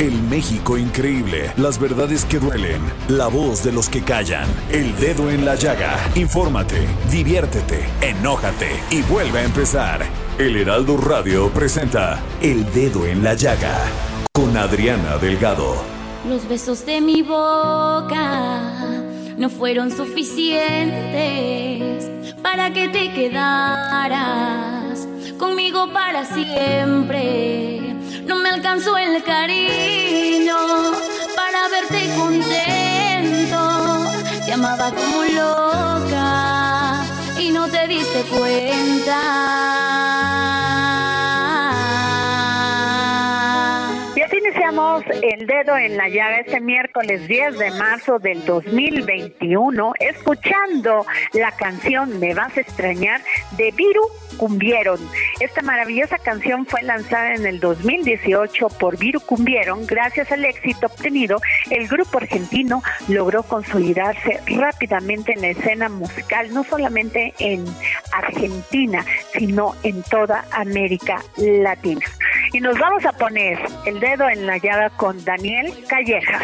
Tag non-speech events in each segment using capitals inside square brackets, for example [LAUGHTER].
El México increíble, las verdades que duelen, la voz de los que callan, el dedo en la llaga. Infórmate, diviértete, enójate y vuelve a empezar. El Heraldo Radio presenta El Dedo en la Llaga con Adriana Delgado. Los besos de mi boca no fueron suficientes para que te quedaras conmigo para siempre. No me alcanzó el cariño para verte contento. Te amaba como loca y no te diste cuenta. El dedo en la llaga este miércoles 10 de marzo del 2021, escuchando la canción Me vas a extrañar de Viru Cumbieron. Esta maravillosa canción fue lanzada en el 2018 por Viru Cumbieron. Gracias al éxito obtenido, el grupo argentino logró consolidarse rápidamente en la escena musical, no solamente en Argentina, sino en toda América Latina. Y nos vamos a poner el dedo en la llaga con Daniel Callejas.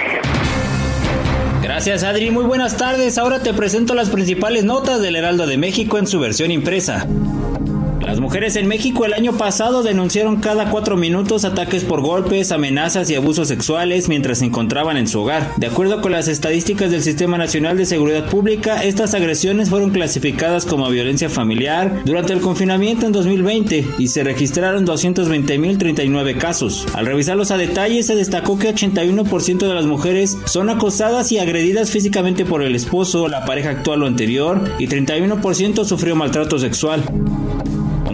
Gracias Adri, muy buenas tardes. Ahora te presento las principales notas del Heraldo de México en su versión impresa. Las mujeres en México el año pasado denunciaron cada cuatro minutos ataques por golpes, amenazas y abusos sexuales mientras se encontraban en su hogar. De acuerdo con las estadísticas del Sistema Nacional de Seguridad Pública, estas agresiones fueron clasificadas como violencia familiar durante el confinamiento en 2020 y se registraron 220.039 casos. Al revisarlos a detalle, se destacó que 81% de las mujeres son acosadas y agredidas físicamente por el esposo, la pareja actual o anterior, y 31% sufrió maltrato sexual.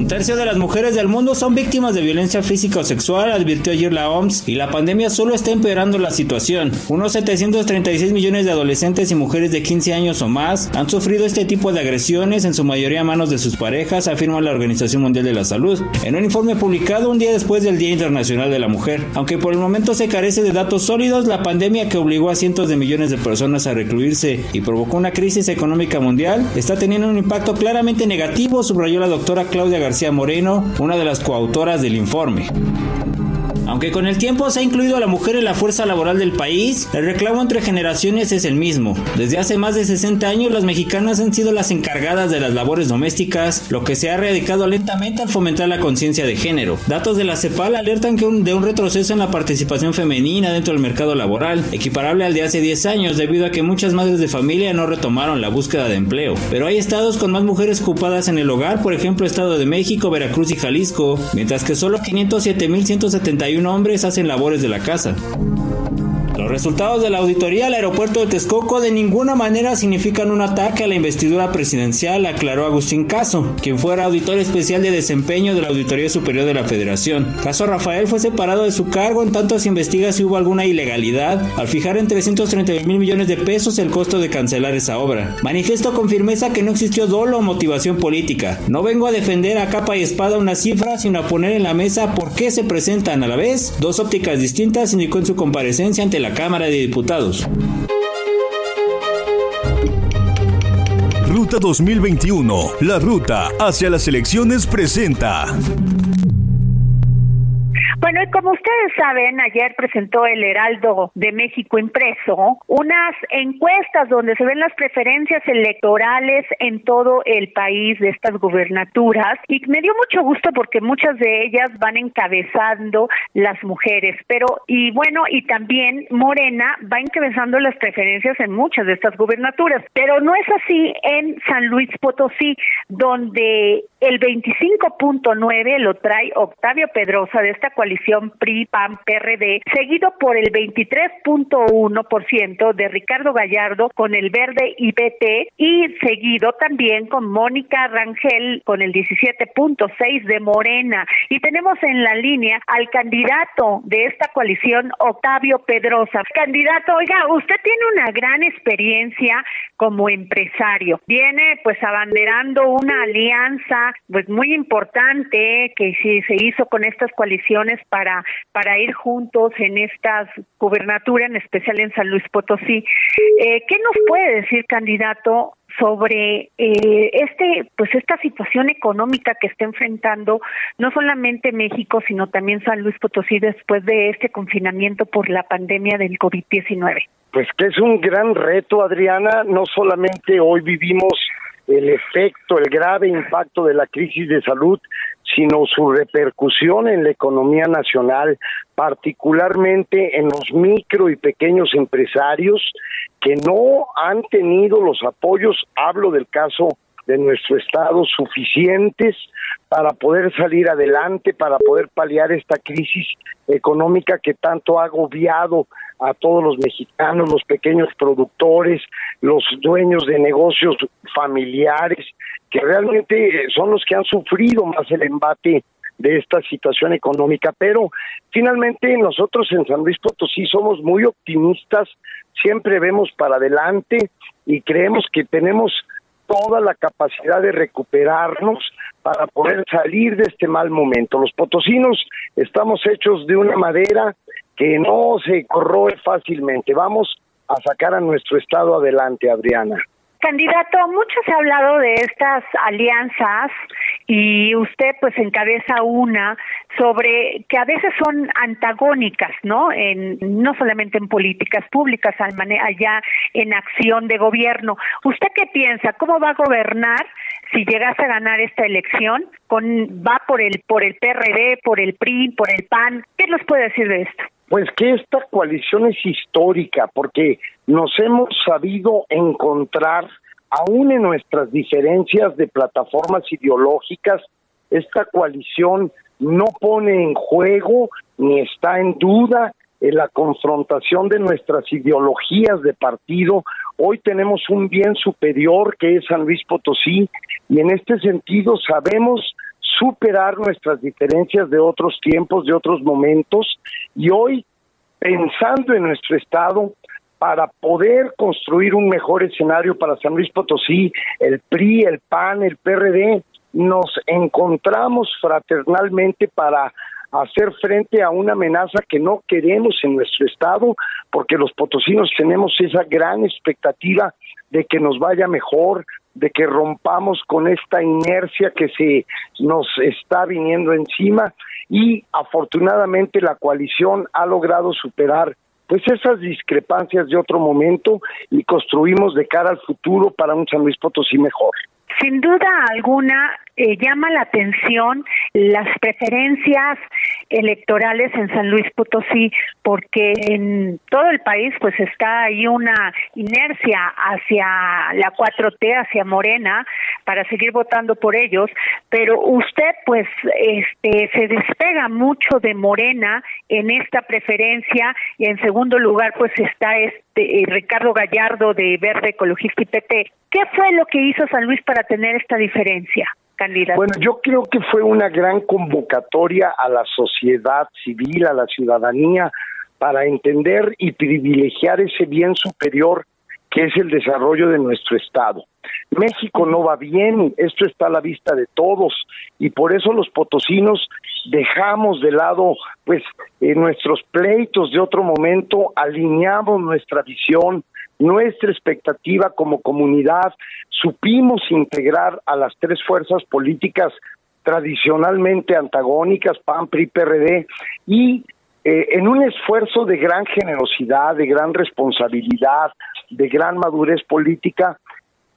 Un tercio de las mujeres del mundo son víctimas de violencia física o sexual, advirtió ayer la OMS, y la pandemia solo está empeorando la situación. Unos 736 millones de adolescentes y mujeres de 15 años o más han sufrido este tipo de agresiones, en su mayoría a manos de sus parejas, afirma la Organización Mundial de la Salud, en un informe publicado un día después del Día Internacional de la Mujer. Aunque por el momento se carece de datos sólidos, la pandemia que obligó a cientos de millones de personas a recluirse y provocó una crisis económica mundial está teniendo un impacto claramente negativo, subrayó la doctora Claudia García Moreno, una de las coautoras del informe. Aunque con el tiempo se ha incluido a la mujer en la fuerza laboral del país, el reclamo entre generaciones es el mismo. Desde hace más de 60 años las mexicanas han sido las encargadas de las labores domésticas, lo que se ha erradicado lentamente al fomentar la conciencia de género. Datos de la CEPAL alertan que de un retroceso en la participación femenina dentro del mercado laboral, equiparable al de hace 10 años debido a que muchas madres de familia no retomaron la búsqueda de empleo. Pero hay estados con más mujeres ocupadas en el hogar, por ejemplo Estado de México, Veracruz y Jalisco, mientras que solo 507.171 hombres hacen labores de la casa. Resultados de la auditoría al aeropuerto de Texcoco de ninguna manera significan un ataque a la investidura presidencial, aclaró Agustín Caso, quien fuera auditor especial de desempeño de la Auditoría Superior de la Federación. Caso Rafael fue separado de su cargo en tanto se investiga si hubo alguna ilegalidad al fijar en 330 mil millones de pesos el costo de cancelar esa obra. Manifiesto con firmeza que no existió dolo o motivación política. No vengo a defender a capa y espada una cifra, sino a poner en la mesa por qué se presentan a la vez dos ópticas distintas, indicó en su comparecencia ante la Cámara de Diputados. Ruta 2021, la ruta hacia las elecciones presenta. Bueno, y como ustedes saben, ayer presentó el Heraldo de México impreso unas encuestas donde se ven las preferencias electorales en todo el país de estas gubernaturas y me dio mucho gusto porque muchas de ellas van encabezando las mujeres, pero y bueno, y también Morena va encabezando las preferencias en muchas de estas gubernaturas, pero no es así en San Luis Potosí, donde el 25.9 lo trae Octavio Pedrosa de esta coalición PRI-PAN-PRD, seguido por el 23.1% de Ricardo Gallardo con el Verde IPT y seguido también con Mónica Rangel con el 17.6 de Morena. Y tenemos en la línea al candidato de esta coalición, Octavio Pedrosa. Candidato, oiga, usted tiene una gran experiencia como empresario. Viene pues abanderando una alianza pues muy importante que se hizo con estas coaliciones para para ir juntos en estas gubernaturas, en especial en San Luis Potosí. Eh, ¿Qué nos puede decir, candidato, sobre eh, este pues esta situación económica que está enfrentando no solamente México sino también San Luis Potosí después de este confinamiento por la pandemia del COVID-19. Pues que es un gran reto, Adriana, no solamente hoy vivimos el efecto, el grave impacto de la crisis de salud, sino su repercusión en la economía nacional, particularmente en los micro y pequeños empresarios que no han tenido los apoyos, hablo del caso de nuestro Estado, suficientes para poder salir adelante, para poder paliar esta crisis económica que tanto ha agobiado a todos los mexicanos, los pequeños productores, los dueños de negocios familiares, que realmente son los que han sufrido más el embate de esta situación económica, pero finalmente nosotros en San Luis Potosí somos muy optimistas, siempre vemos para adelante y creemos que tenemos toda la capacidad de recuperarnos para poder salir de este mal momento. Los potosinos estamos hechos de una madera que no se corroe fácilmente. Vamos a sacar a nuestro estado adelante, Adriana. Candidato, mucho se ha hablado de estas alianzas y usted pues encabeza una sobre que a veces son antagónicas, ¿no? En no solamente en políticas públicas, allá en acción de gobierno. ¿Usted qué piensa? ¿Cómo va a gobernar si llegase a ganar esta elección? Con va por el por el PRD, por el PRI, por el PAN. ¿Qué nos puede decir de esto? Pues que esta coalición es histórica porque nos hemos sabido encontrar, aún en nuestras diferencias de plataformas ideológicas, esta coalición no pone en juego ni está en duda en la confrontación de nuestras ideologías de partido. Hoy tenemos un bien superior que es San Luis Potosí y en este sentido sabemos superar nuestras diferencias de otros tiempos, de otros momentos, y hoy, pensando en nuestro Estado, para poder construir un mejor escenario para San Luis Potosí, el PRI, el PAN, el PRD, nos encontramos fraternalmente para hacer frente a una amenaza que no queremos en nuestro estado, porque los potosinos tenemos esa gran expectativa de que nos vaya mejor, de que rompamos con esta inercia que se nos está viniendo encima y afortunadamente la coalición ha logrado superar pues esas discrepancias de otro momento y construimos de cara al futuro para un San Luis Potosí mejor. Sin duda alguna, eh, llama la atención las preferencias electorales en San Luis Potosí porque en todo el país pues está ahí una inercia hacia la 4T, hacia Morena para seguir votando por ellos, pero usted pues este se despega mucho de Morena en esta preferencia y en segundo lugar pues está este eh, Ricardo Gallardo de Verde Ecologista y PT. ¿Qué fue lo que hizo San Luis para tener esta diferencia? Bueno, yo creo que fue una gran convocatoria a la sociedad civil, a la ciudadanía, para entender y privilegiar ese bien superior que es el desarrollo de nuestro Estado. México no va bien, esto está a la vista de todos y por eso los potosinos dejamos de lado pues eh, nuestros pleitos de otro momento, alineamos nuestra visión, nuestra expectativa como comunidad, supimos integrar a las tres fuerzas políticas tradicionalmente antagónicas, PAN, PRI, PRD, y eh, en un esfuerzo de gran generosidad, de gran responsabilidad, de gran madurez política,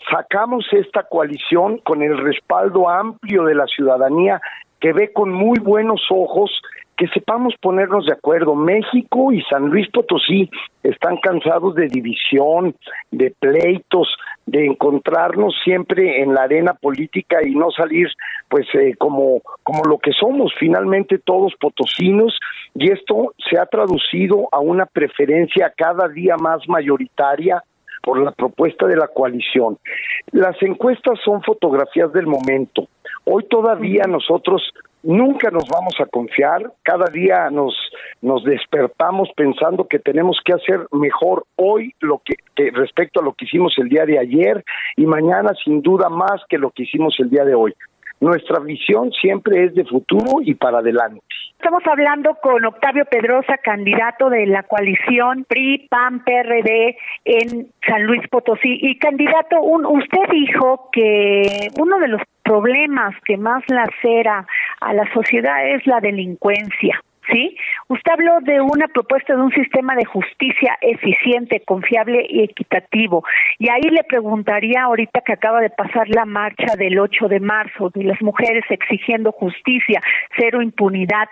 sacamos esta coalición con el respaldo amplio de la ciudadanía que ve con muy buenos ojos que sepamos ponernos de acuerdo. México y San Luis Potosí están cansados de división, de pleitos, de encontrarnos siempre en la arena política y no salir pues eh, como como lo que somos finalmente todos potosinos y esto se ha traducido a una preferencia cada día más mayoritaria por la propuesta de la coalición. Las encuestas son fotografías del momento. Hoy todavía nosotros nunca nos vamos a confiar, cada día nos, nos despertamos pensando que tenemos que hacer mejor hoy lo que, respecto a lo que hicimos el día de ayer y mañana sin duda más que lo que hicimos el día de hoy. Nuestra visión siempre es de futuro y para adelante. Estamos hablando con Octavio Pedrosa, candidato de la coalición PRI, PAN, PRD en San Luis Potosí. Y candidato, un, usted dijo que uno de los problemas que más lacera a la sociedad es la delincuencia. ¿sí? Usted habló de una propuesta de un sistema de justicia eficiente, confiable y equitativo. Y ahí le preguntaría ahorita que acaba de pasar la marcha del 8 de marzo de las mujeres exigiendo justicia, cero impunidad.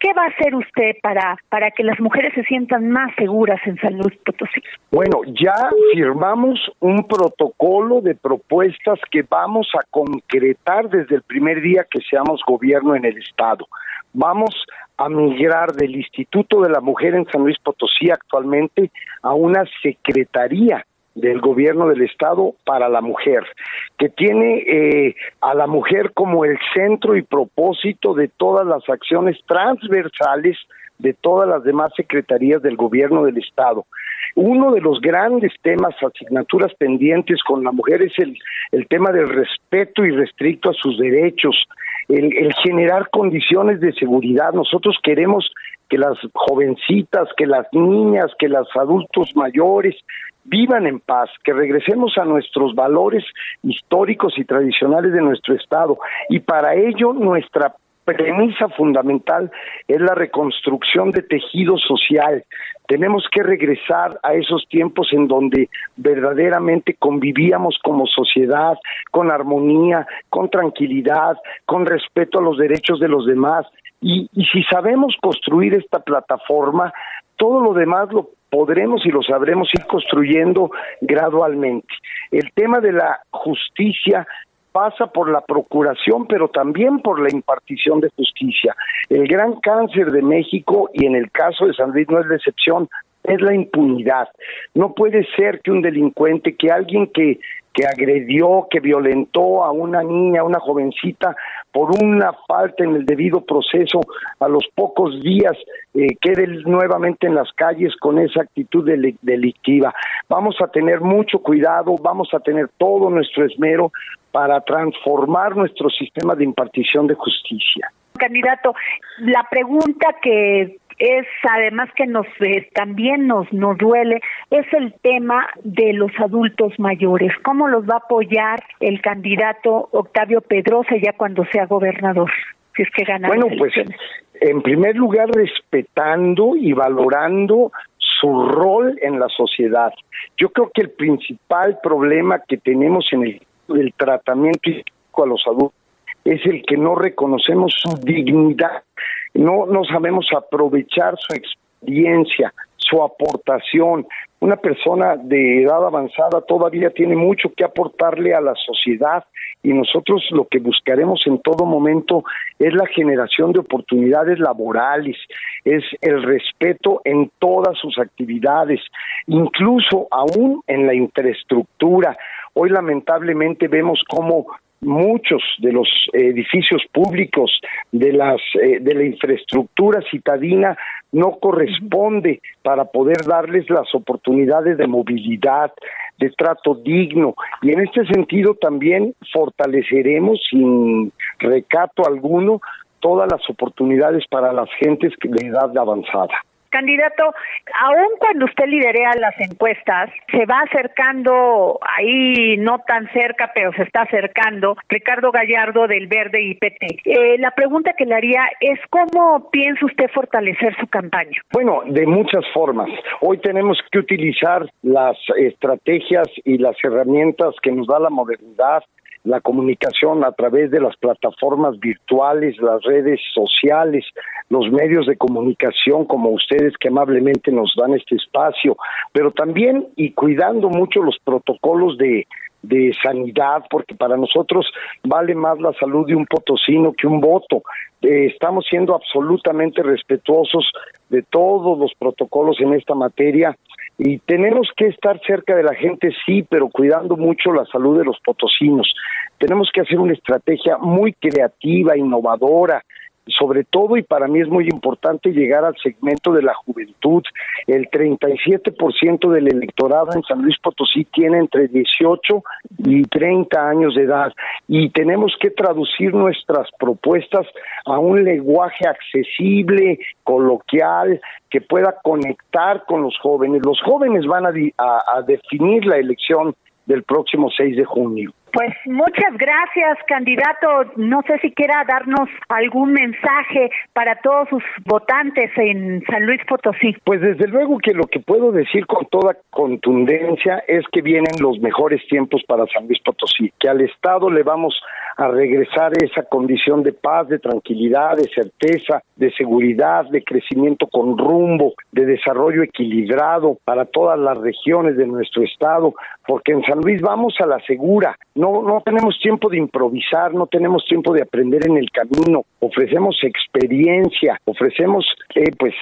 ¿Qué va a hacer usted para, para que las mujeres se sientan más seguras en San Luis Potosí? Bueno, ya firmamos un protocolo de propuestas que vamos a concretar desde el primer día que seamos gobierno en el Estado. Vamos a migrar del Instituto de la Mujer en San Luis Potosí actualmente a una secretaría del gobierno del estado para la mujer, que tiene eh, a la mujer como el centro y propósito de todas las acciones transversales de todas las demás secretarías del gobierno del estado. Uno de los grandes temas, asignaturas pendientes con la mujer es el, el tema del respeto irrestricto a sus derechos, el, el generar condiciones de seguridad. Nosotros queremos que las jovencitas, que las niñas, que los adultos mayores vivan en paz, que regresemos a nuestros valores históricos y tradicionales de nuestro Estado. Y para ello nuestra premisa fundamental es la reconstrucción de tejido social. Tenemos que regresar a esos tiempos en donde verdaderamente convivíamos como sociedad, con armonía, con tranquilidad, con respeto a los derechos de los demás. Y, y si sabemos construir esta plataforma, todo lo demás lo podremos y lo sabremos ir construyendo gradualmente. El tema de la justicia pasa por la procuración, pero también por la impartición de justicia. El gran cáncer de México, y en el caso de San Luis no es la excepción, es la impunidad. No puede ser que un delincuente, que alguien que que agredió, que violentó a una niña, a una jovencita, por una falta en el debido proceso, a los pocos días eh, quede nuevamente en las calles con esa actitud delictiva. Vamos a tener mucho cuidado, vamos a tener todo nuestro esmero para transformar nuestro sistema de impartición de justicia. Candidato, la pregunta que es además que nos eh, también nos nos duele es el tema de los adultos mayores. ¿Cómo los va a apoyar el candidato Octavio Pedrosa ya cuando sea gobernador? Si es que gana. Bueno, pues en primer lugar respetando y valorando su rol en la sociedad. Yo creo que el principal problema que tenemos en el, el tratamiento a los adultos es el que no reconocemos su dignidad no, no sabemos aprovechar su experiencia, su aportación. Una persona de edad avanzada todavía tiene mucho que aportarle a la sociedad y nosotros lo que buscaremos en todo momento es la generación de oportunidades laborales, es el respeto en todas sus actividades, incluso aún en la infraestructura. Hoy lamentablemente vemos cómo muchos de los edificios públicos de las eh, de la infraestructura citadina no corresponde para poder darles las oportunidades de movilidad, de trato digno y en este sentido también fortaleceremos sin recato alguno todas las oportunidades para las gentes de edad avanzada. Candidato, aún cuando usted liderea las encuestas, se va acercando ahí, no tan cerca, pero se está acercando, Ricardo Gallardo del Verde IPT. Eh, la pregunta que le haría es cómo piensa usted fortalecer su campaña. Bueno, de muchas formas. Hoy tenemos que utilizar las estrategias y las herramientas que nos da la modernidad la comunicación a través de las plataformas virtuales, las redes sociales, los medios de comunicación como ustedes que amablemente nos dan este espacio, pero también y cuidando mucho los protocolos de, de sanidad, porque para nosotros vale más la salud de un potosino que un voto. Eh, estamos siendo absolutamente respetuosos de todos los protocolos en esta materia y tenemos que estar cerca de la gente, sí, pero cuidando mucho la salud de los potosinos. Tenemos que hacer una estrategia muy creativa, innovadora, sobre todo y para mí es muy importante llegar al segmento de la juventud. El 37% del electorado en San Luis Potosí tiene entre 18 y 30 años de edad y tenemos que traducir nuestras propuestas a un lenguaje accesible, coloquial, que pueda conectar con los jóvenes. Los jóvenes van a, a definir la elección del próximo 6 de junio. Pues muchas gracias, candidato. No sé si quiera darnos algún mensaje para todos sus votantes en San Luis Potosí. Pues desde luego que lo que puedo decir con toda contundencia es que vienen los mejores tiempos para San Luis Potosí, que al Estado le vamos a regresar esa condición de paz, de tranquilidad, de certeza, de seguridad, de crecimiento con rumbo, de desarrollo equilibrado para todas las regiones de nuestro estado, porque en San Luis vamos a la segura, no, no tenemos tiempo de improvisar, no tenemos tiempo de aprender en el camino, ofrecemos experiencia, ofrecemos eh, pues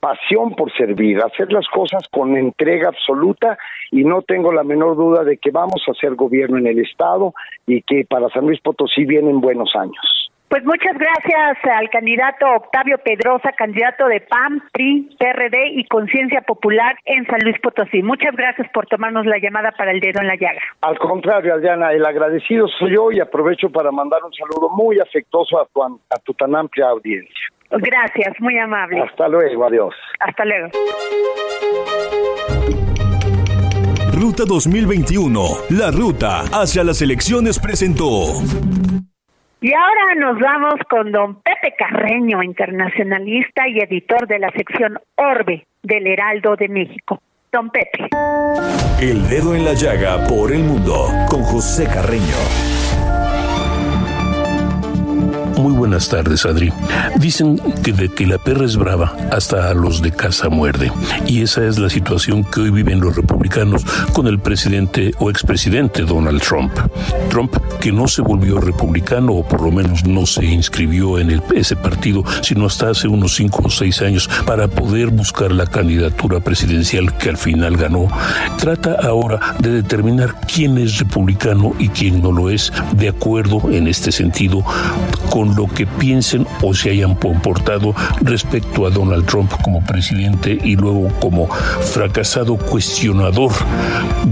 pasión por servir, hacer las cosas con entrega absoluta y no tengo la menor duda de que vamos a hacer gobierno en el estado y que para San Luis Potosí vienen buenos años. Pues muchas gracias al candidato Octavio Pedrosa, candidato de PAM, PRI, PRD y Conciencia Popular en San Luis Potosí. Muchas gracias por tomarnos la llamada para el dedo en la llaga. Al contrario, Adriana, el agradecido soy yo y aprovecho para mandar un saludo muy afectuoso a tu, a tu tan amplia audiencia. Gracias, muy amable. Hasta luego, adiós. Hasta luego. Ruta 2021, la ruta hacia las elecciones presentó. Y ahora nos vamos con don Pepe Carreño, internacionalista y editor de la sección Orbe del Heraldo de México. Don Pepe. El dedo en la llaga por el mundo con José Carreño. Muy buenas tardes, Adri. Dicen que de que la perra es brava, hasta a los de casa muerde. Y esa es la situación que hoy viven los republicanos con el presidente o expresidente Donald Trump. Trump, que no se volvió republicano, o por lo menos no se inscribió en ese partido, sino hasta hace unos cinco o seis años, para poder buscar la candidatura presidencial que al final ganó, trata ahora de determinar quién es republicano y quién no lo es, de acuerdo en este sentido con lo que piensen o se hayan comportado respecto a Donald Trump como presidente y luego como fracasado cuestionador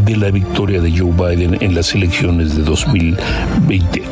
de la victoria de Joe Biden en las elecciones de 2020.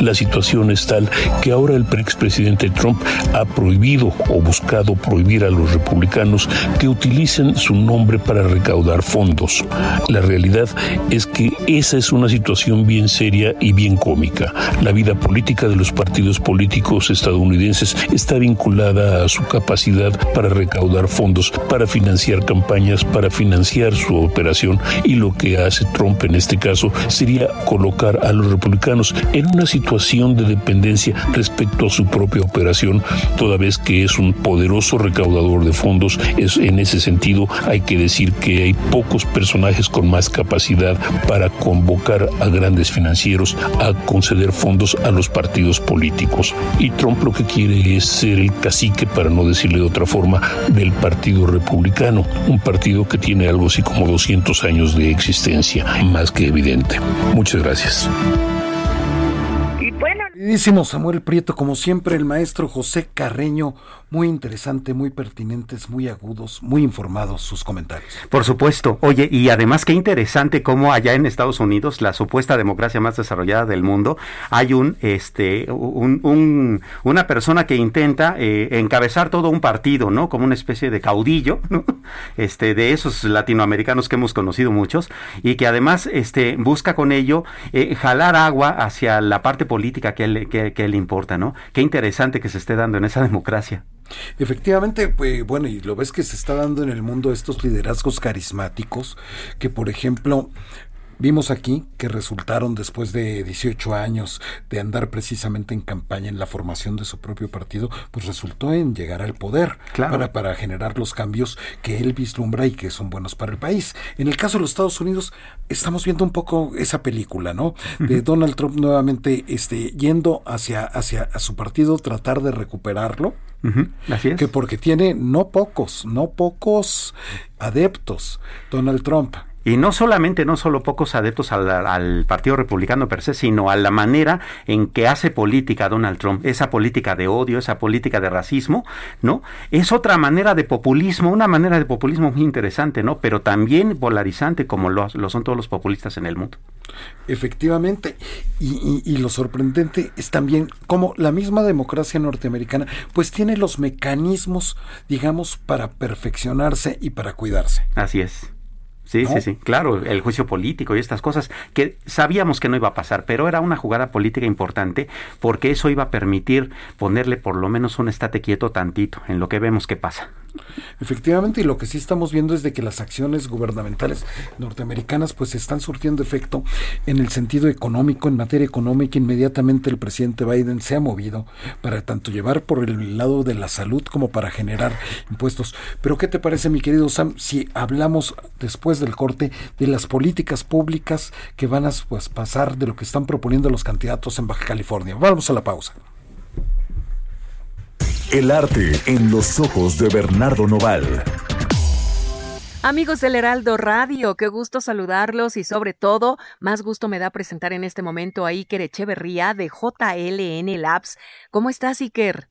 La situación es tal que ahora el expresidente Trump ha prohibido o buscado prohibir a los republicanos que utilicen su nombre para recaudar fondos. La realidad es que esa es una situación bien seria y bien cómica. La vida política de los partidos políticos estadounidenses está vinculada a su capacidad para recaudar fondos, para financiar campañas, para financiar su operación y lo que hace Trump en este caso sería colocar a los republicanos en una situación de dependencia respecto a su propia operación, toda vez que es un poderoso recaudador de fondos. Es, en ese sentido, hay que decir que hay pocos personajes con más capacidad para convocar a grandes financieros a conceder fondos a los partidos políticos. Y Trump lo que quiere es ser el cacique, para no decirle de otra forma, del Partido Republicano, un partido que tiene algo así como 200 años de existencia, más que evidente. Muchas gracias. Queridísimo Samuel Prieto, como siempre, el maestro José Carreño, muy interesante, muy pertinentes, muy agudos, muy informados sus comentarios. Por supuesto. Oye, y además qué interesante cómo allá en Estados Unidos, la supuesta democracia más desarrollada del mundo, hay un, este, un, una persona que intenta eh, encabezar todo un partido, ¿no? Como una especie de caudillo, [LAUGHS] ¿no? Este, de esos latinoamericanos que hemos conocido muchos, y que además, este, busca con ello eh, jalar agua hacia la parte política que él, que, le importa, ¿no? Qué interesante que se esté dando en esa democracia. Efectivamente, pues, bueno, y lo ves que se está dando en el mundo estos liderazgos carismáticos, que por ejemplo, Vimos aquí que resultaron después de 18 años de andar precisamente en campaña en la formación de su propio partido, pues resultó en llegar al poder para, para generar los cambios que él vislumbra y que son buenos para el país. En el caso de los Estados Unidos, estamos viendo un poco esa película, ¿no? De Donald Trump nuevamente este, yendo hacia, hacia su partido, tratar de recuperarlo. Así es. Que porque tiene no pocos, no pocos adeptos, Donald Trump. Y no solamente, no solo pocos adeptos al, Partido Republicano per se, sino a la manera en que hace política Donald Trump, esa política de odio, esa política de racismo, ¿no? Es otra manera de populismo, una manera de populismo muy interesante, ¿no? Pero también polarizante como lo, son todos los populistas en el mundo. Efectivamente, y, y, lo sorprendente es también cómo la misma democracia norteamericana pues tiene los mecanismos, digamos, para perfeccionarse y para cuidarse. Así es. Sí, sí, sí, claro, el juicio político y estas cosas que sabíamos que no iba a pasar, pero era una jugada política importante porque eso iba a permitir ponerle por lo menos un estate quieto tantito en lo que vemos que pasa. Efectivamente, y lo que sí estamos viendo es de que las acciones gubernamentales norteamericanas pues están surtiendo efecto en el sentido económico, en materia económica, inmediatamente el presidente Biden se ha movido para tanto llevar por el lado de la salud como para generar impuestos. Pero ¿qué te parece, mi querido Sam, si hablamos después del corte de las políticas públicas que van a pues, pasar de lo que están proponiendo los candidatos en Baja California? Vamos a la pausa. El arte en los ojos de Bernardo Noval. Amigos del Heraldo Radio, qué gusto saludarlos y sobre todo, más gusto me da presentar en este momento a Iker Echeverría de JLN Labs. ¿Cómo estás, Iker?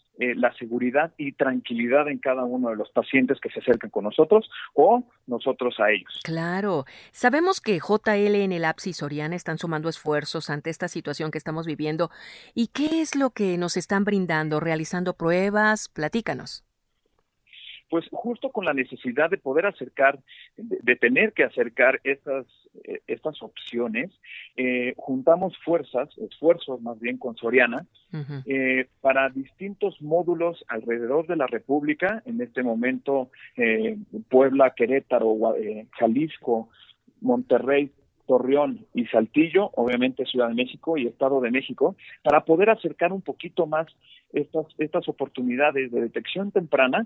eh, la seguridad y tranquilidad en cada uno de los pacientes que se acercan con nosotros o nosotros a ellos. Claro. Sabemos que JL en el APSI Soriana están sumando esfuerzos ante esta situación que estamos viviendo. ¿Y qué es lo que nos están brindando? ¿Realizando pruebas? Platícanos pues justo con la necesidad de poder acercar, de, tener que acercar estas, eh, estas opciones, eh, juntamos fuerzas, esfuerzos más bien con Soriana, eh, para distintos módulos alrededor de la República, en este momento Puebla, Querétaro, Jalisco, Monterrey, Torreón y Saltillo, obviamente Ciudad de México y Estado de México, para poder acercar un poquito más estas, estas oportunidades de detección temprana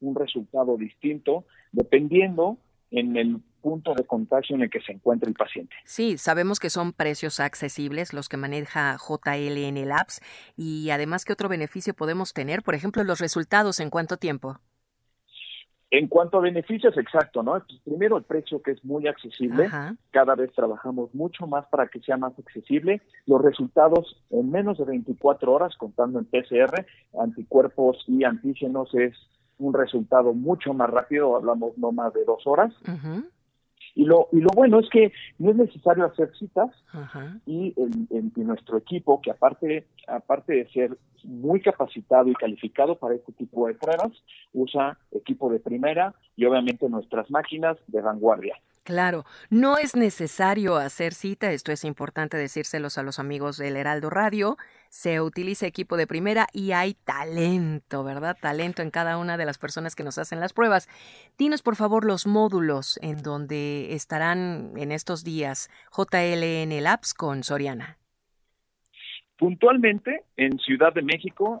un resultado distinto dependiendo en el punto de contagio en el que se encuentra el paciente. Sí, sabemos que son precios accesibles los que maneja JLN Labs y además, ¿qué otro beneficio podemos tener? Por ejemplo, los resultados en cuánto tiempo. En cuanto a beneficios, exacto, ¿no? Pues, primero el precio que es muy accesible, cada vez trabajamos mucho más para que sea más accesible. Los resultados en menos de 24 horas, contando en PCR, anticuerpos y antígenos es un resultado mucho más rápido, hablamos no más de dos horas. Y lo, y lo bueno es que no es necesario hacer citas y en, nuestro equipo, que aparte, aparte de ser muy capacitado y calificado para este tipo de pruebas, usa equipo de primera y obviamente nuestras máquinas de vanguardia. Claro, no es necesario hacer cita, esto es importante decírselos a los amigos del Heraldo Radio, se utiliza equipo de primera y hay talento, ¿verdad? Talento en cada una de las personas que nos hacen las pruebas. Dinos por favor los módulos en donde estarán en estos días JLN Labs con Soriana. Puntualmente en Ciudad de México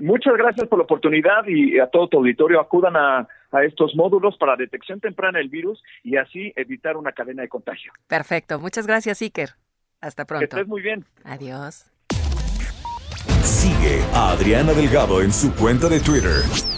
Muchas gracias por la oportunidad y a todo tu auditorio acudan a, estos módulos para detección temprana del virus y así evitar una cadena de contagio. Perfecto, muchas gracias Iker. Hasta pronto. Que estés muy bien. Adiós. Sigue a Adriana Delgado en su cuenta de Twitter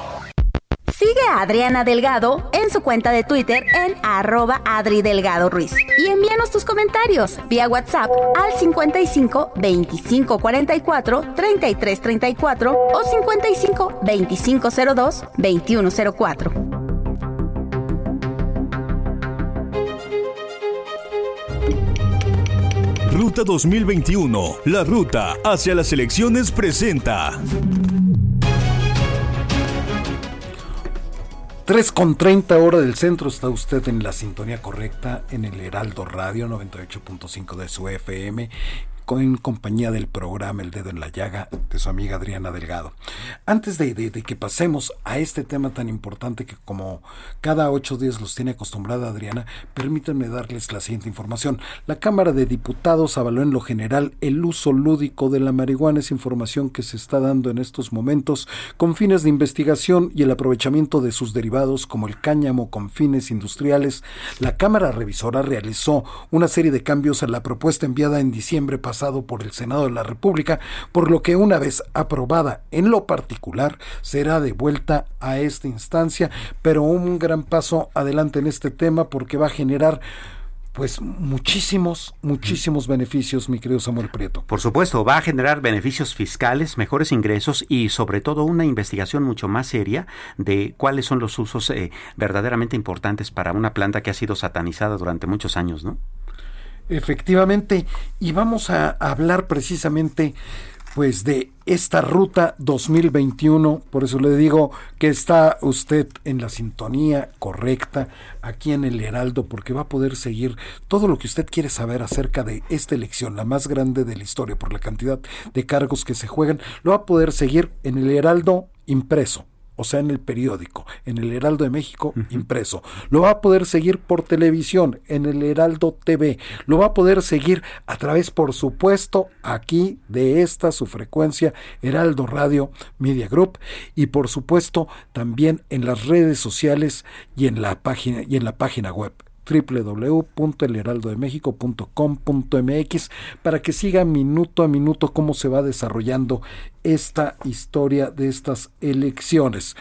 Sigue a Adriana Delgado en su cuenta de Twitter en arroba Adri Delgado Ruiz. Y envíanos tus comentarios vía WhatsApp al 55 25 44 33 34 o 55 25 02 21 04. Ruta 2021, la ruta hacia las elecciones presenta. 3 con 30 hora del centro. Está usted en la sintonía correcta en el Heraldo Radio 98.5 de su FM en compañía del programa El Dedo en la Llaga de su amiga Adriana Delgado. Antes de, que pasemos a este tema tan importante que como cada ocho días los tiene acostumbrada Adriana, permítanme darles la siguiente información. La Cámara de Diputados avaló en lo general el uso lúdico de la marihuana, es información que se está dando en estos momentos con fines de investigación y el aprovechamiento de sus derivados como el cáñamo con fines industriales. La Cámara Revisora realizó una serie de cambios a la propuesta enviada en diciembre pasado por el Senado de la República, por lo que una vez aprobada en lo particular será devuelta a esta instancia, pero un gran paso adelante en este tema porque va a generar pues muchísimos, muchísimos beneficios, mi querido Samuel Prieto. Por supuesto, va a generar beneficios fiscales, mejores ingresos y sobre todo una investigación mucho más seria de cuáles son los usos eh, verdaderamente importantes para una planta que ha sido satanizada durante muchos años, ¿no? Efectivamente, y vamos a hablar precisamente pues de esta ruta 2021. Por eso le digo que está usted en la sintonía correcta aquí en el Heraldo, porque va a poder seguir todo lo que usted quiere saber acerca de esta elección, la más grande de la historia por la cantidad de cargos que se juegan. Lo va a poder seguir en el Heraldo impreso o sea, en el periódico, en el Heraldo de México impreso. Lo va a poder seguir por televisión, en el Heraldo TV. Lo va a poder seguir a través, por supuesto, aquí de esta su frecuencia, Heraldo Radio Media Group, y por supuesto también en las redes sociales y en la página y en la página web www.elheraldodemexico.com.mx para que siga minuto a minuto cómo se va desarrollando esta historia de estas elecciones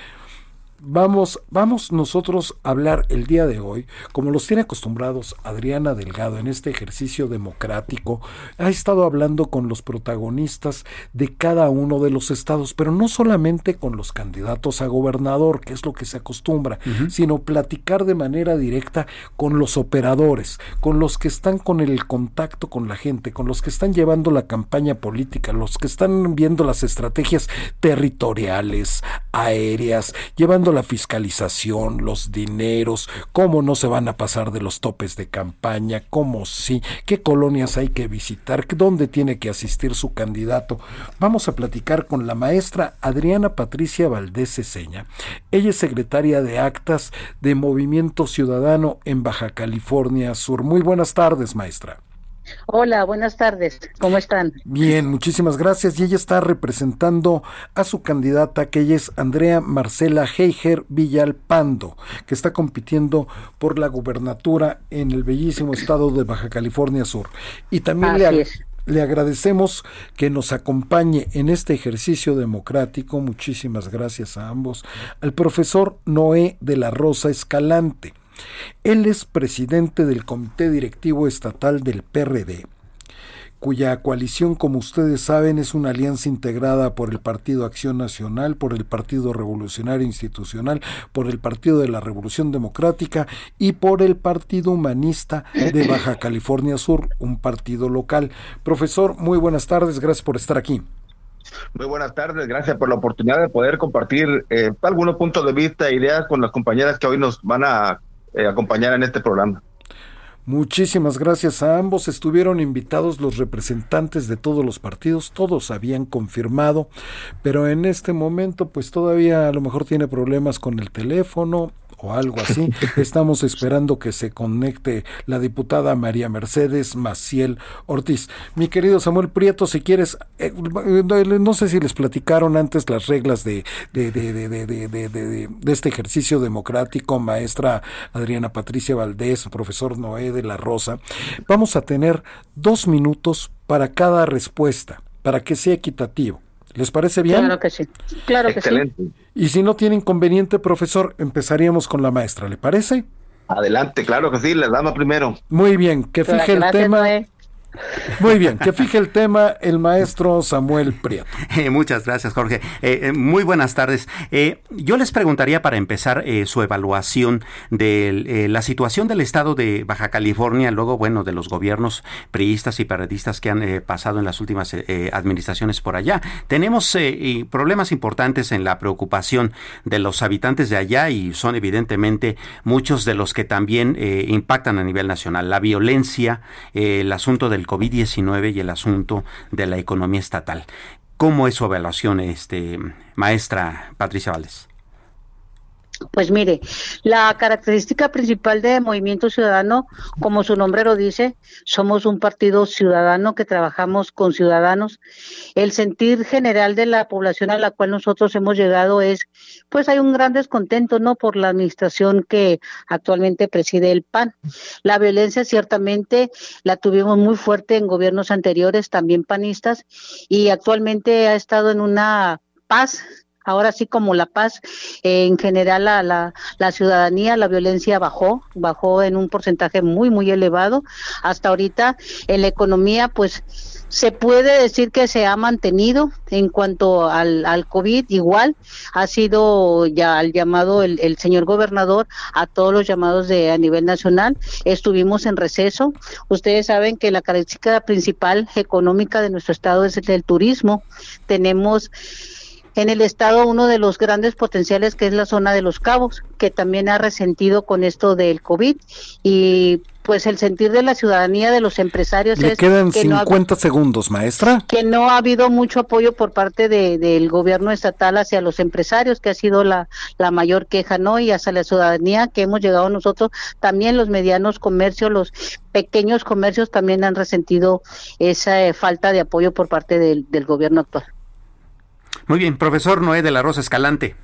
vamos, vamos nosotros a hablar el día de hoy, como los tiene acostumbrados Adriana Delgado en este ejercicio democrático, ha estado hablando con los protagonistas de cada uno de los estados, pero no solamente con los candidatos a gobernador, que es lo que se acostumbra, sino platicar de manera directa con los operadores, con los que están con el contacto con la gente, con los que están llevando la campaña política, los que están viendo las estrategias territoriales, aéreas, llevando la fiscalización, los dineros, cómo no se van a pasar de los topes de campaña, cómo sí, qué colonias hay que visitar, dónde tiene que asistir su candidato. Vamos a platicar con la maestra Adriana Patricia Valdés Ceseña. Ella es secretaria de actas de Movimiento Ciudadano en Baja California Sur. Muy buenas tardes, maestra. Hola, buenas tardes. ¿Cómo están? Bien, muchísimas gracias. Y ella está representando a su candidata, que ella es Andrea Marcela Heiger Villalpando, que está compitiendo por la gubernatura en el bellísimo estado de Baja California Sur. Y también le, le agradecemos que nos acompañe en este ejercicio democrático. Muchísimas gracias a ambos. Al profesor Noé de la Rosa Escalante él es presidente del Comité Directivo Estatal del PRD, cuya coalición, como ustedes saben, es una alianza integrada por el Partido Acción Nacional, por el Partido Revolucionario Institucional, por el Partido de la Revolución Democrática y por el Partido Humanista de Baja California Sur, un partido local. Profesor, muy buenas tardes, gracias por estar aquí. Muy buenas tardes, gracias por la oportunidad de poder compartir eh, algunos puntos de vista e ideas con las compañeras que hoy nos van a eh, acompañar en este programa. Muchísimas gracias a ambos. Estuvieron invitados los representantes de todos los partidos, todos habían confirmado, pero en este momento pues todavía a lo mejor tiene problemas con el teléfono o algo así. Estamos esperando que se conecte la diputada María Mercedes Maciel Ortiz. Mi querido Samuel Prieto, si quieres, eh, no sé si les platicaron antes las reglas de, de, de, de, este ejercicio democrático, maestra Adriana Patricia Valdés, profesor Noé de la Rosa. Vamos a tener dos minutos para cada respuesta, para que sea equitativo. ¿Les parece bien? Claro que sí. Claro que sí. Y si no tiene inconveniente, profesor, empezaríamos con la maestra, ¿le parece? Adelante, claro que sí, le damos primero. Muy bien, que fije el tema. Muy bien, que fije el tema el maestro Samuel Prieto. [LAUGHS] Eh, muchas gracias, Jorge. Eh, eh, muy buenas tardes. yo les preguntaría para empezar su evaluación de la situación del estado de Baja California, luego, bueno, de los gobiernos priistas y periodistas que han pasado en las últimas administraciones por allá. Tenemos problemas importantes en la preocupación de los habitantes de allá y son evidentemente muchos de los que también impactan a nivel nacional. La violencia, el asunto del COVID-19 y el asunto de la economía estatal. ¿Cómo es su evaluación, este, maestra Patricia Valdés? Pues mire, la característica principal de Movimiento Ciudadano, como su nombre lo dice, somos un partido ciudadano que trabajamos con ciudadanos. El sentir general de la población a la cual nosotros hemos llegado es, pues hay un gran descontento, ¿no? Por la administración que actualmente preside el PAN. La violencia ciertamente la tuvimos muy fuerte en gobiernos anteriores, también panistas, y actualmente ha estado en una paz ahora sí como la paz, eh, en general la, ciudadanía, la violencia bajó, bajó en un porcentaje muy, muy elevado. Hasta ahorita en la economía, pues se puede decir que se ha mantenido en cuanto al, al COVID, igual ha sido ya el llamado el, el, señor gobernador a todos los llamados de a nivel nacional. Estuvimos en receso. Ustedes saben que la característica principal económica de nuestro estado es el turismo. Tenemos en el estado uno de los grandes potenciales que es la zona de los cabos, que también ha resentido con esto del COVID y pues el sentir de la ciudadanía, de los empresarios Le quedan 50 segundos, maestra. Que no ha habido mucho apoyo por parte de, del gobierno estatal hacia los empresarios, que ha sido la, la mayor queja, ¿no? Y hacia la ciudadanía que hemos llegado nosotros, también los medianos comercios, los pequeños comercios también han resentido esa eh, falta de apoyo por parte del, del gobierno actual. Muy bien, profesor Noé de la Rosa Escalante.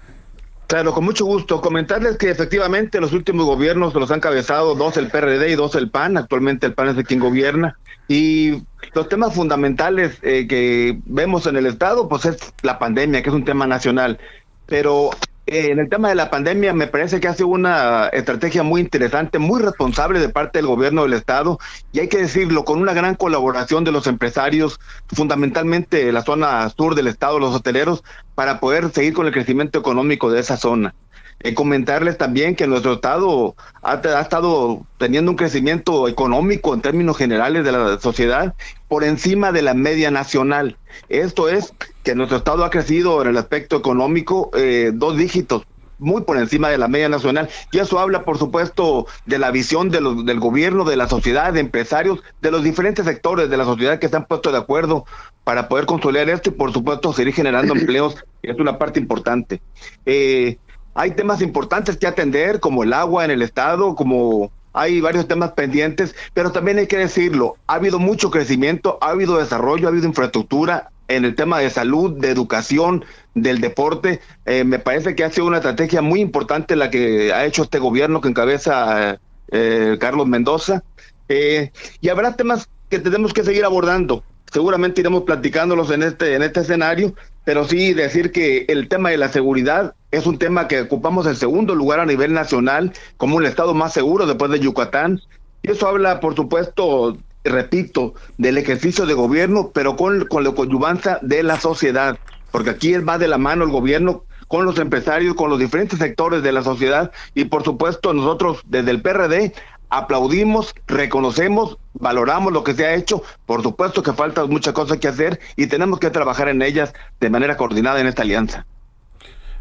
Claro, con mucho gusto. Comentarles que efectivamente los últimos gobiernos los han cabezado dos el PRD y dos el PAN. Actualmente el PAN es de quien gobierna. Y los temas fundamentales eh, que vemos en el Estado, pues es la pandemia, que es un tema nacional. Pero eh, en el tema de la pandemia me parece que ha sido una estrategia muy interesante, muy responsable de parte del gobierno del estado y hay que decirlo con una gran colaboración de los empresarios, fundamentalmente la zona sur del estado, los hoteleros, para poder seguir con el crecimiento económico de esa zona. Eh, comentarles también que nuestro estado ha, ha, estado teniendo un crecimiento económico en términos generales de la sociedad por encima de la media nacional. Esto es que nuestro estado ha crecido en el aspecto económico eh, dos dígitos muy por encima de la media nacional. Y eso habla, por supuesto, de la visión de los, del gobierno, de la sociedad, de empresarios, de los diferentes sectores de la sociedad que se han puesto de acuerdo para poder consolidar esto y, por supuesto, seguir generando [CLEARS THROAT] empleos, es una parte importante. Eh, hay temas importantes que atender, como el agua en el Estado, como hay varios temas pendientes, pero también hay que decirlo, ha habido mucho crecimiento, ha habido desarrollo, ha habido infraestructura en el tema de salud, de educación, del deporte. Eh, me parece que ha sido una estrategia muy importante la que ha hecho este gobierno que encabeza eh, Carlos Mendoza. Eh, y habrá temas que tenemos que seguir abordando. Seguramente iremos platicándolos en este, en este escenario, pero sí decir que el tema de la seguridad es un tema que ocupamos el segundo lugar a nivel nacional como un estado más seguro después de Yucatán. Y eso habla, por supuesto, repito, del ejercicio de gobierno, pero con, con la coadyuvanza de la sociedad, porque aquí es más de la mano el gobierno con los empresarios, con los diferentes sectores de la sociedad y por supuesto nosotros desde el PRD aplaudimos, reconocemos, valoramos lo que se ha hecho, por supuesto que falta muchas cosas que hacer y tenemos que trabajar en ellas de manera coordinada en esta alianza.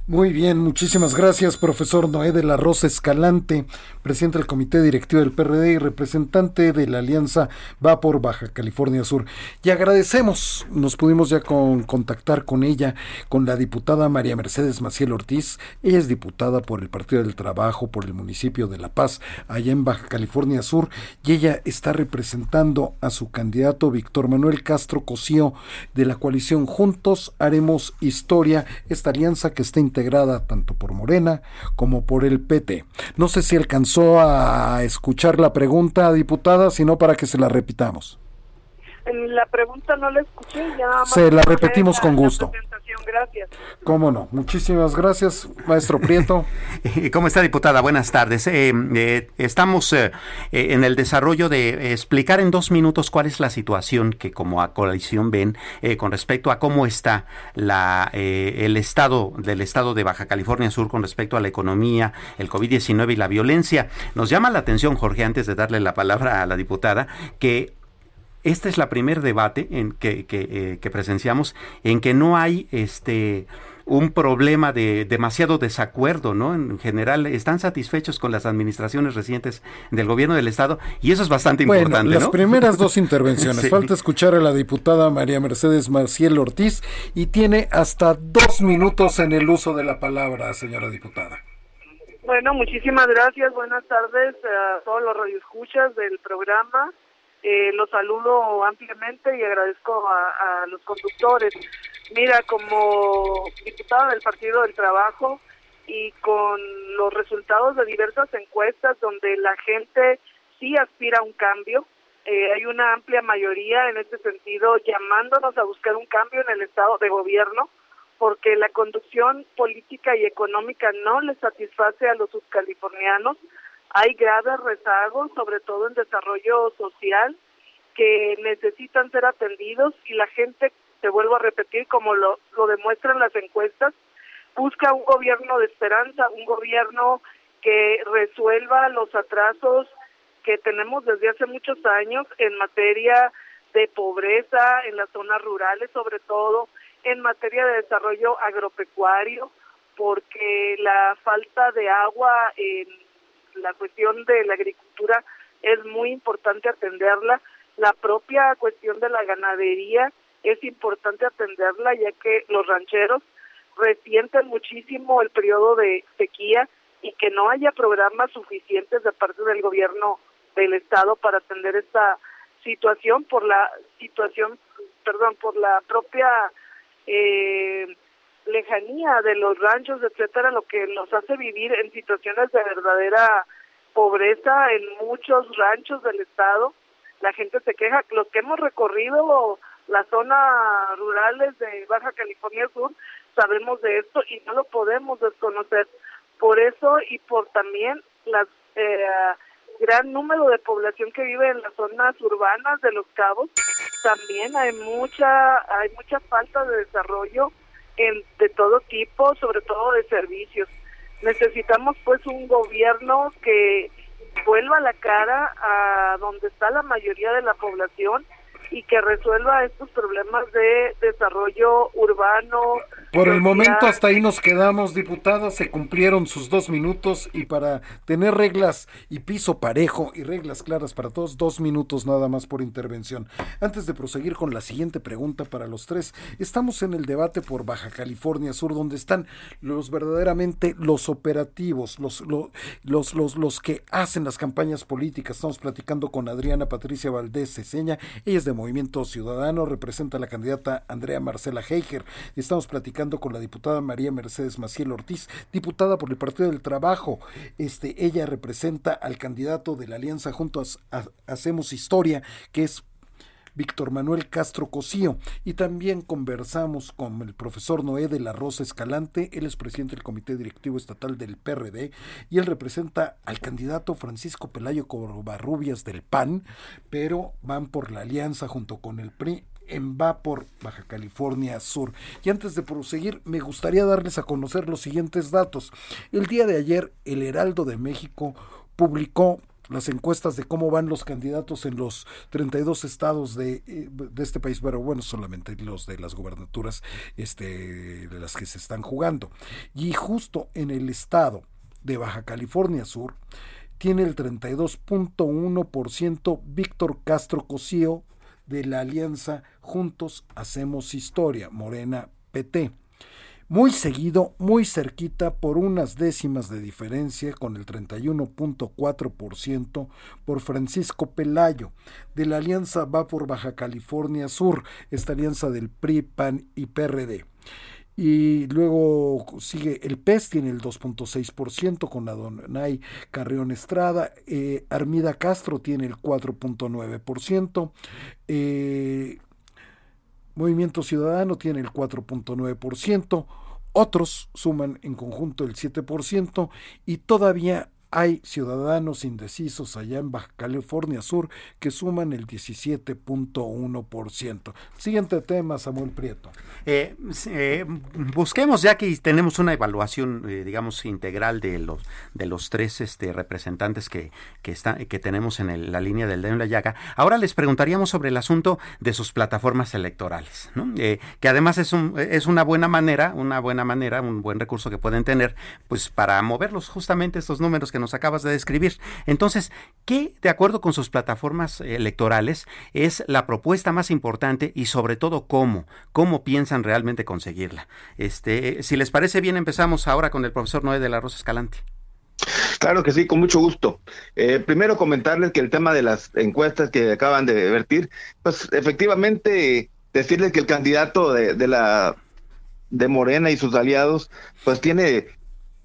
Muy bien, muchísimas gracias, profesor Noé de la Rosa Escalante, presidente del Comité Directivo del PRD y representante de la Alianza Va por Baja California Sur. Y agradecemos, nos pudimos ya con, contactar con ella, con la diputada María Mercedes Maciel Ortiz. Ella es diputada por el Partido del Trabajo, por el municipio de La Paz, allá en Baja California Sur, y ella está representando a su candidato Víctor Manuel Castro Cosío de la coalición Juntos Haremos Historia, esta alianza que está integrada tanto por Morena como por el PT. No sé si alcanzó a escuchar la pregunta, diputada, sino para que se la repitamos. La pregunta no la escuché, ya Se la repetimos con gusto. Gracias. Cómo no. Muchísimas gracias, maestro Prieto. [LAUGHS] ¿Cómo está, diputada? Buenas tardes. Eh, eh, estamos eh, en el desarrollo de explicar en dos minutos cuál es la situación que como a coalición ven con respecto a cómo está la, el estado del estado de Baja California Sur con respecto a la economía, el COVID-19 y la violencia. Nos llama la atención, Jorge, antes de darle la palabra a la diputada, que este es la primer debate en que, que, eh, presenciamos en que no hay este un problema de demasiado desacuerdo, ¿no? En general están satisfechos con las administraciones recientes del gobierno del estado y eso es bastante bueno, importante. Las primeras dos intervenciones. [LAUGHS] sí. Falta escuchar a la diputada María Mercedes Maciel Ortiz y tiene hasta dos minutos en el uso de la palabra, señora diputada. Bueno, muchísimas gracias. Buenas tardes a todos los radioescuchas del programa. Eh, los saludo ampliamente y agradezco a, los conductores. Mira, como diputada del Partido del Trabajo y con los resultados de diversas encuestas donde la gente sí aspira a un cambio, eh, hay una amplia mayoría en este sentido llamándonos a buscar un cambio en el estado de gobierno, porque la conducción política y económica no le satisface a los subcalifornianos. Hay graves rezagos, sobre todo en desarrollo social, que necesitan ser atendidos y la gente, te vuelvo a repetir, como lo, lo demuestran las encuestas, busca un gobierno de esperanza, un gobierno que resuelva los atrasos que tenemos desde hace muchos años en materia de pobreza en las zonas rurales, sobre todo en materia de desarrollo agropecuario, porque la falta de agua en la cuestión de la agricultura es muy importante atenderla. La propia cuestión de la ganadería es importante atenderla, ya que los rancheros resienten muchísimo el periodo de sequía y que no haya programas suficientes de parte del gobierno del estado para atender esta situación por la situación perdón por la propia eh, lejanía de los ranchos etcétera lo que los hace vivir en situaciones de verdadera pobreza en muchos ranchos del estado. La gente se queja. Los que hemos recorrido las zonas rurales de Baja California Sur sabemos de esto y no lo podemos desconocer. Por eso y por también las eh, gran número de población que vive en las zonas urbanas de Los Cabos, también hay mucha hay mucha falta de desarrollo en, de todo tipo, sobre todo de servicios. Necesitamos pues un gobierno que vuelva la cara a donde está la mayoría de la población y que resuelva estos problemas de desarrollo urbano. Por el momento hasta ahí nos quedamos, diputada, se cumplieron sus dos minutos y para tener reglas y piso parejo y reglas claras para todos, dos minutos nada más por intervención. Antes de proseguir con la siguiente pregunta para los tres, estamos en el debate por Baja California Sur, donde están los verdaderamente los operativos, los, los, los, los, que hacen las campañas políticas. Estamos platicando con Adriana Patricia Valdés Ceseña, ella es de Movimiento Ciudadano, representa a la candidata Andrea Marcela Heiger. Estamos platicando con la diputada María Mercedes Maciel Ortiz, diputada por el Partido del Trabajo. Este, ella representa al candidato de la Alianza Juntos Hacemos Historia, que es Víctor Manuel Castro Cosío. Y también conversamos con el profesor Noé de la Rosa Escalante, él es presidente del Comité Directivo Estatal del PRD y él representa al candidato Francisco Pelayo Corbarrubias del PAN, pero van por la alianza junto con el PRI en Vapor, Baja California Sur. Y antes de proseguir, me gustaría darles a conocer los siguientes datos. El día de ayer, el Heraldo de México publicó las encuestas de cómo van los candidatos en los 32 estados de, eh, de este país, pero bueno, solamente los de las gubernaturas este, de las que se están jugando. Y justo en el estado de Baja California Sur, tiene el 32.1% Víctor Castro Cosío de la alianza Juntos Hacemos Historia, Morena PT muy seguido, muy cerquita por unas décimas de diferencia con el 31.4% por Francisco Pelayo de la Alianza Va por Baja California Sur, esta alianza del PRI, PAN y PRD. Y luego sigue el PES, tiene el 2.6% con Adonai Carrión Estrada. Eh, Armida Castro tiene el 4.9%. Eh, Movimiento Ciudadano tiene el 4.9%, otros suman en conjunto el 7% y todavía hay ciudadanos indecisos allá en Baja California Sur que suman el 17.1%. Siguiente tema, Samuel Prieto. Eh, eh, busquemos ya que tenemos una evaluación, eh, digamos, integral de los de los tres este, representantes que, que, tenemos en la línea del dedo la llaga. Ahora les preguntaríamos sobre el asunto de sus plataformas electorales, que además es, un, es una buena manera, una buena manera, un buen recurso que pueden tener, pues para moverlos justamente estos números que nos acabas de describir. Entonces, ¿qué, de acuerdo con sus plataformas electorales, es la propuesta más importante y sobre todo cómo, cómo piensan realmente conseguirla? Este, si les parece bien, empezamos ahora con el profesor Noé de la Rosa Escalante. Claro que sí, con mucho gusto. Eh, primero comentarles que el tema de las encuestas que acaban de vertir, pues efectivamente decirles que el candidato de, de la de Morena y sus aliados, pues tiene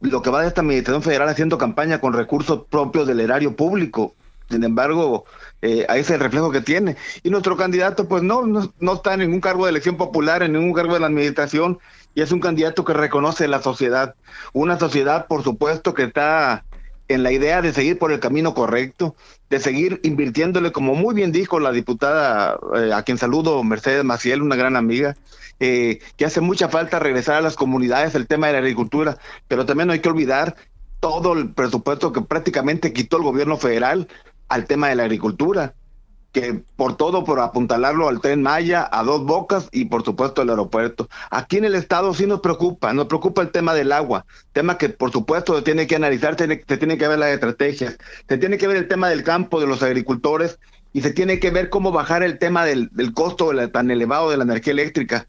lo que va de esta Administración Federal haciendo campaña con recursos propios del erario público. Sin embargo, eh, ahí es el reflejo que tiene. Y nuestro candidato, pues no, no, está en ningún cargo de elección popular, en ningún cargo de la administración, y es un candidato que reconoce la sociedad. Una sociedad, por supuesto, que está en la idea de seguir por el camino correcto, de seguir invirtiéndole, como muy bien dijo la diputada, eh, a quien saludo, Mercedes Maciel, una gran amiga, eh, que hace mucha falta regresar a las comunidades el tema de la agricultura, pero también no hay que olvidar todo el presupuesto que prácticamente quitó el gobierno federal al tema de la agricultura que por todo, por apuntalarlo al tren Maya, a dos bocas y por supuesto al aeropuerto. Aquí en el Estado sí nos preocupa, nos preocupa el tema del agua, tema que por supuesto se tiene que analizar, se tiene que ver las estrategias, se tiene que ver el tema del campo, de los agricultores y se tiene que ver cómo bajar el tema del, del costo tan elevado de la energía eléctrica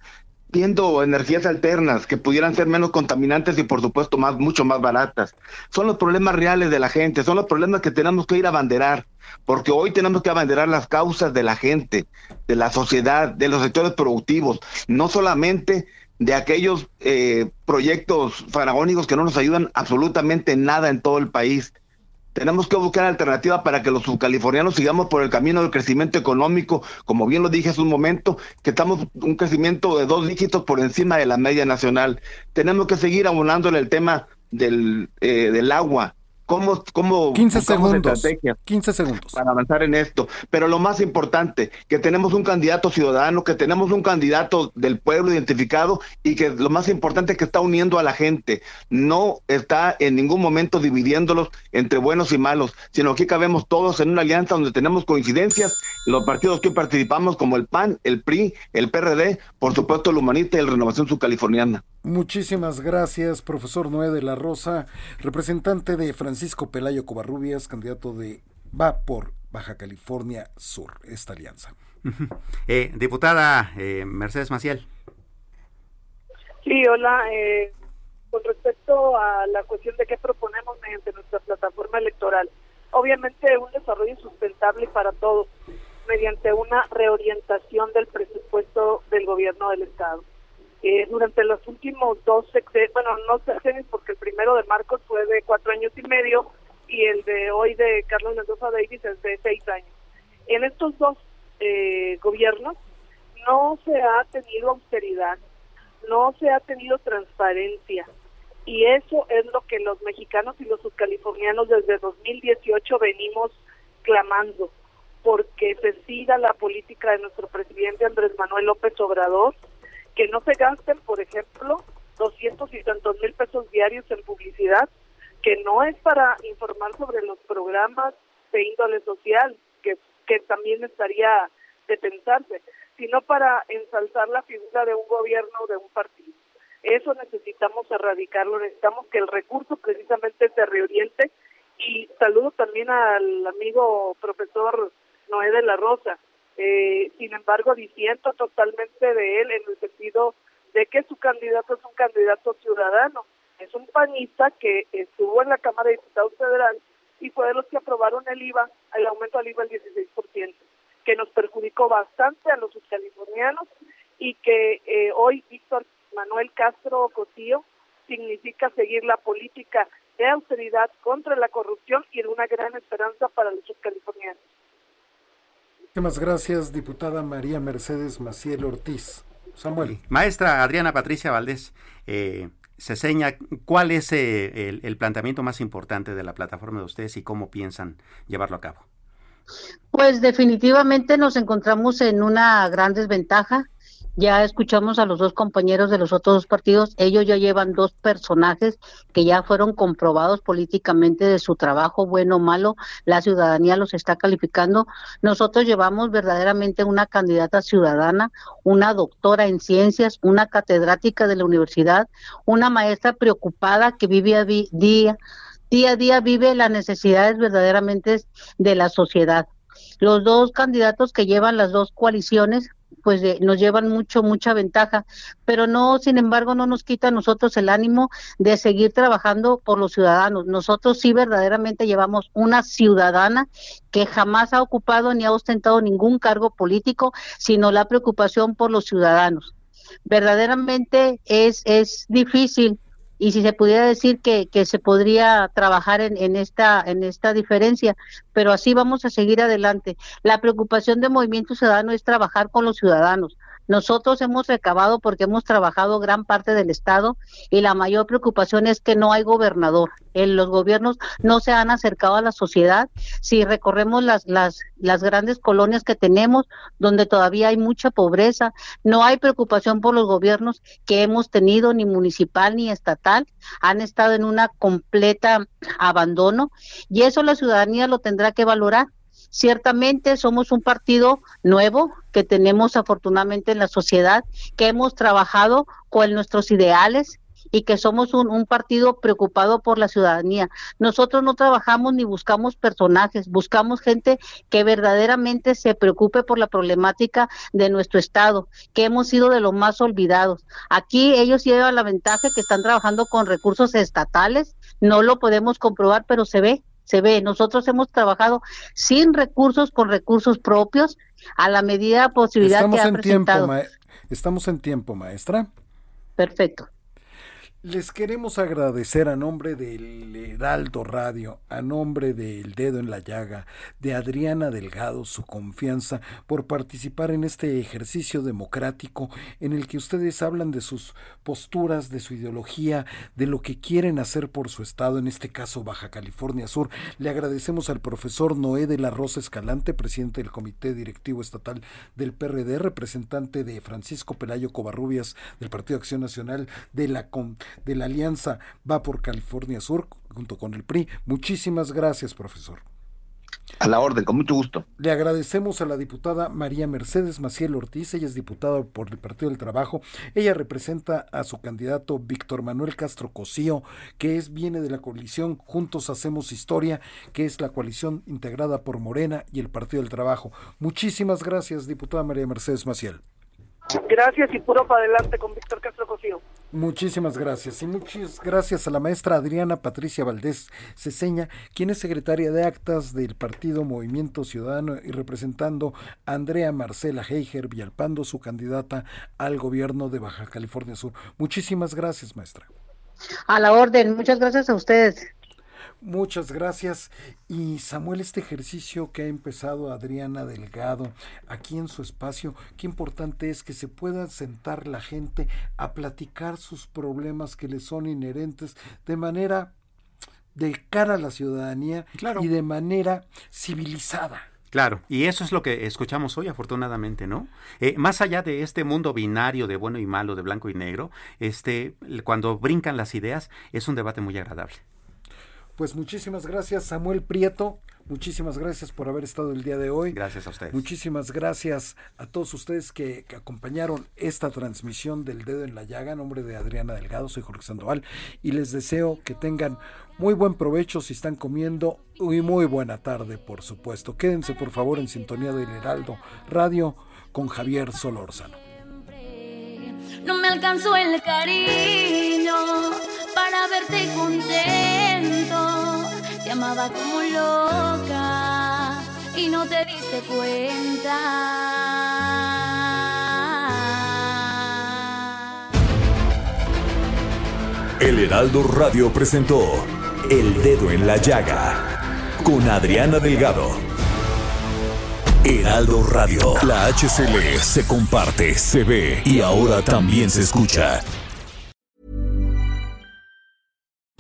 viendo energías alternas que pudieran ser menos contaminantes y por supuesto más mucho más baratas. Son los problemas reales de la gente, son los problemas que tenemos que ir a abanderar porque hoy tenemos que abanderar las causas de la gente, de la sociedad, de los sectores productivos, no solamente de aquellos eh, proyectos faraónicos que no nos ayudan absolutamente nada en todo el país. Tenemos que buscar alternativas para que los subcalifornianos sigamos por el camino del crecimiento económico, como bien lo dije hace un momento, que estamos un crecimiento de dos dígitos por encima de la media nacional. Tenemos que seguir abonándole el tema del, eh, del agua, cómo, cómo 15 segundos, 15 segundos para avanzar en esto. Pero lo más importante, que tenemos un candidato ciudadano, que tenemos un candidato del pueblo identificado y que lo más importante es que está uniendo a la gente. No está en ningún momento dividiéndolos entre buenos y malos, sino que cabemos todos en una alianza donde tenemos coincidencias. Los partidos que participamos, como el PAN, el PRI, el PRD, por supuesto el Humanista y el Renovación Subcaliforniana. Muchísimas gracias, profesor Noé de la Rosa, representante de Francisco Pelayo Covarrubias, candidato de Va por Baja California Sur, esta alianza. Eh, diputada eh, Mercedes Maciel. Sí, hola. Eh, con respecto a la cuestión de qué proponemos mediante nuestra plataforma electoral, obviamente un desarrollo sustentable para todos, mediante una reorientación del presupuesto del gobierno del Estado eh, durante los últimos dos sexenios, bueno, no sexenios porque el primero de Marcos fue de cuatro años y medio y el de hoy de Carlos Mendoza Davis es de seis años. En estos dos eh, gobiernos no se ha tenido austeridad, no se ha tenido transparencia y eso es lo que los mexicanos y los subcalifornianos desde 2018 venimos clamando porque se siga la política de nuestro presidente Andrés Manuel López Obrador que no se gasten, por ejemplo, doscientos y tantos mil pesos diarios en publicidad, que no es para informar sobre los programas de índole social, que, que también estaría de pensarse, sino para ensalzar la figura de un gobierno o de un partido. Eso necesitamos erradicarlo, necesitamos que el recurso precisamente se reoriente y saludo también al amigo profesor Noé de la Rosa, eh, sin embargo, disiento totalmente de él en el sentido de que su candidato es un candidato ciudadano. Es un panista que estuvo en la Cámara de Diputados Federal y fue de los que aprobaron el IVA, el aumento del IVA al 16%, que nos perjudicó bastante a los californianos y que eh, hoy Víctor Manuel Castro Cotillo significa seguir la política de austeridad contra la corrupción y en una gran esperanza para los subcalifornianos. Muchas gracias, diputada María Mercedes Maciel Ortiz. Samuel. Maestra Adriana Patricia Valdés, eh, se seña cuál es eh, el, el, planteamiento más importante de la plataforma de ustedes y cómo piensan llevarlo a cabo. Pues definitivamente nos encontramos en una gran desventaja ya escuchamos a los dos compañeros de los otros dos partidos, ellos ya llevan dos personajes que ya fueron comprobados políticamente de su trabajo, bueno o malo, la ciudadanía los está calificando. Nosotros llevamos verdaderamente una candidata ciudadana, una doctora en ciencias, una catedrática de la universidad, una maestra preocupada que vive día, día a día vive las necesidades verdaderamente de la sociedad. Los dos candidatos que llevan las dos coaliciones pues nos llevan mucho, mucha ventaja, pero no, sin embargo, no nos quita a nosotros el ánimo de seguir trabajando por los ciudadanos. Nosotros sí verdaderamente llevamos una ciudadana que jamás ha ocupado ni ha ostentado ningún cargo político, sino la preocupación por los ciudadanos. Verdaderamente es, es difícil y si se pudiera decir que, que se podría trabajar en, en, esta, en esta diferencia, pero así vamos a seguir adelante. La preocupación de Movimiento Ciudadano es trabajar con los ciudadanos. Nosotros hemos recabado porque hemos trabajado gran parte del Estado y la mayor preocupación es que no hay gobernador. En los gobiernos no se han acercado a la sociedad. Si recorremos las, las, las grandes colonias que tenemos, donde todavía hay mucha pobreza, no hay preocupación por los gobiernos que hemos tenido, ni municipal ni estatal. Han estado en una completa abandono y eso la ciudadanía lo tendrá que valorar. Ciertamente somos un partido nuevo que tenemos afortunadamente en la sociedad, que hemos trabajado con nuestros ideales y que somos un, partido preocupado por la ciudadanía. Nosotros no trabajamos ni buscamos personajes, buscamos gente que verdaderamente se preocupe por la problemática de nuestro Estado, que hemos sido de los más olvidados. Aquí ellos llevan la ventaja que están trabajando con recursos estatales, no lo podemos comprobar, pero se ve se ve. Nosotros hemos trabajado sin recursos, con recursos propios, a la medida de posibilidad Estamos que ha en presentado. tiempo, Estamos en tiempo, maestra. Perfecto. Les queremos agradecer a nombre del Heraldo Radio, a nombre del Dedo en la Llaga, de Adriana Delgado, su confianza por participar en este ejercicio democrático en el que ustedes hablan de sus posturas, de su ideología, de lo que quieren hacer por su estado, en este caso Baja California Sur. Le agradecemos al profesor Noé de la Rosa Escalante, presidente del Comité Directivo Estatal del PRD, representante de Francisco Pelayo Covarrubias del Partido Acción Nacional de la de la Alianza Va por California Sur, junto con el PRI. Muchísimas gracias, profesor. A la orden, con mucho gusto. Le agradecemos a la diputada María Mercedes Maciel Ortiz, ella es diputada por el Partido del Trabajo. Ella representa a su candidato Víctor Manuel Castro Cosío, que es viene de la coalición Juntos Hacemos Historia, que es la coalición integrada por Morena y el Partido del Trabajo. Muchísimas gracias, diputada María Mercedes Maciel. Gracias y puro para adelante con Víctor Castro Cosío. Muchísimas gracias y muchas gracias a la maestra Adriana Patricia Valdés Ceseña, quien es secretaria de actas del Partido Movimiento Ciudadano y representando a Andrea Marcela Heiger Villalpando, su candidata al gobierno de Baja California Sur. Muchísimas gracias, maestra. A la orden, muchas gracias a ustedes. Muchas gracias. Y Samuel, este ejercicio que ha empezado Adriana Delgado aquí en su espacio, qué importante es que se pueda sentar la gente a platicar sus problemas que les son inherentes de manera de cara a la ciudadanía claro. y de manera civilizada. Claro, y eso es lo que escuchamos hoy, afortunadamente, ¿no? Eh, más allá de este mundo binario de bueno y malo, de blanco y negro, este, cuando brincan las ideas, es un debate muy agradable. Pues muchísimas gracias, Samuel Prieto. Muchísimas gracias por haber estado el día de hoy. Gracias a ustedes. Muchísimas gracias a todos ustedes que, que, acompañaron esta transmisión del Dedo en la Llaga. En nombre de Adriana Delgado, soy Jorge Sandoval y les deseo que tengan muy buen provecho si están comiendo y muy buena tarde, por supuesto. Quédense por favor en sintonía del Heraldo Radio con Javier Solórzano. No me alcanzó el cariño para verte contento. Te amaba como loca y no te diste cuenta. El Heraldo Radio presentó El Dedo en la Llaga con Adriana Delgado. Heraldo Radio, la HCL se comparte, se ve y ahora también se escucha.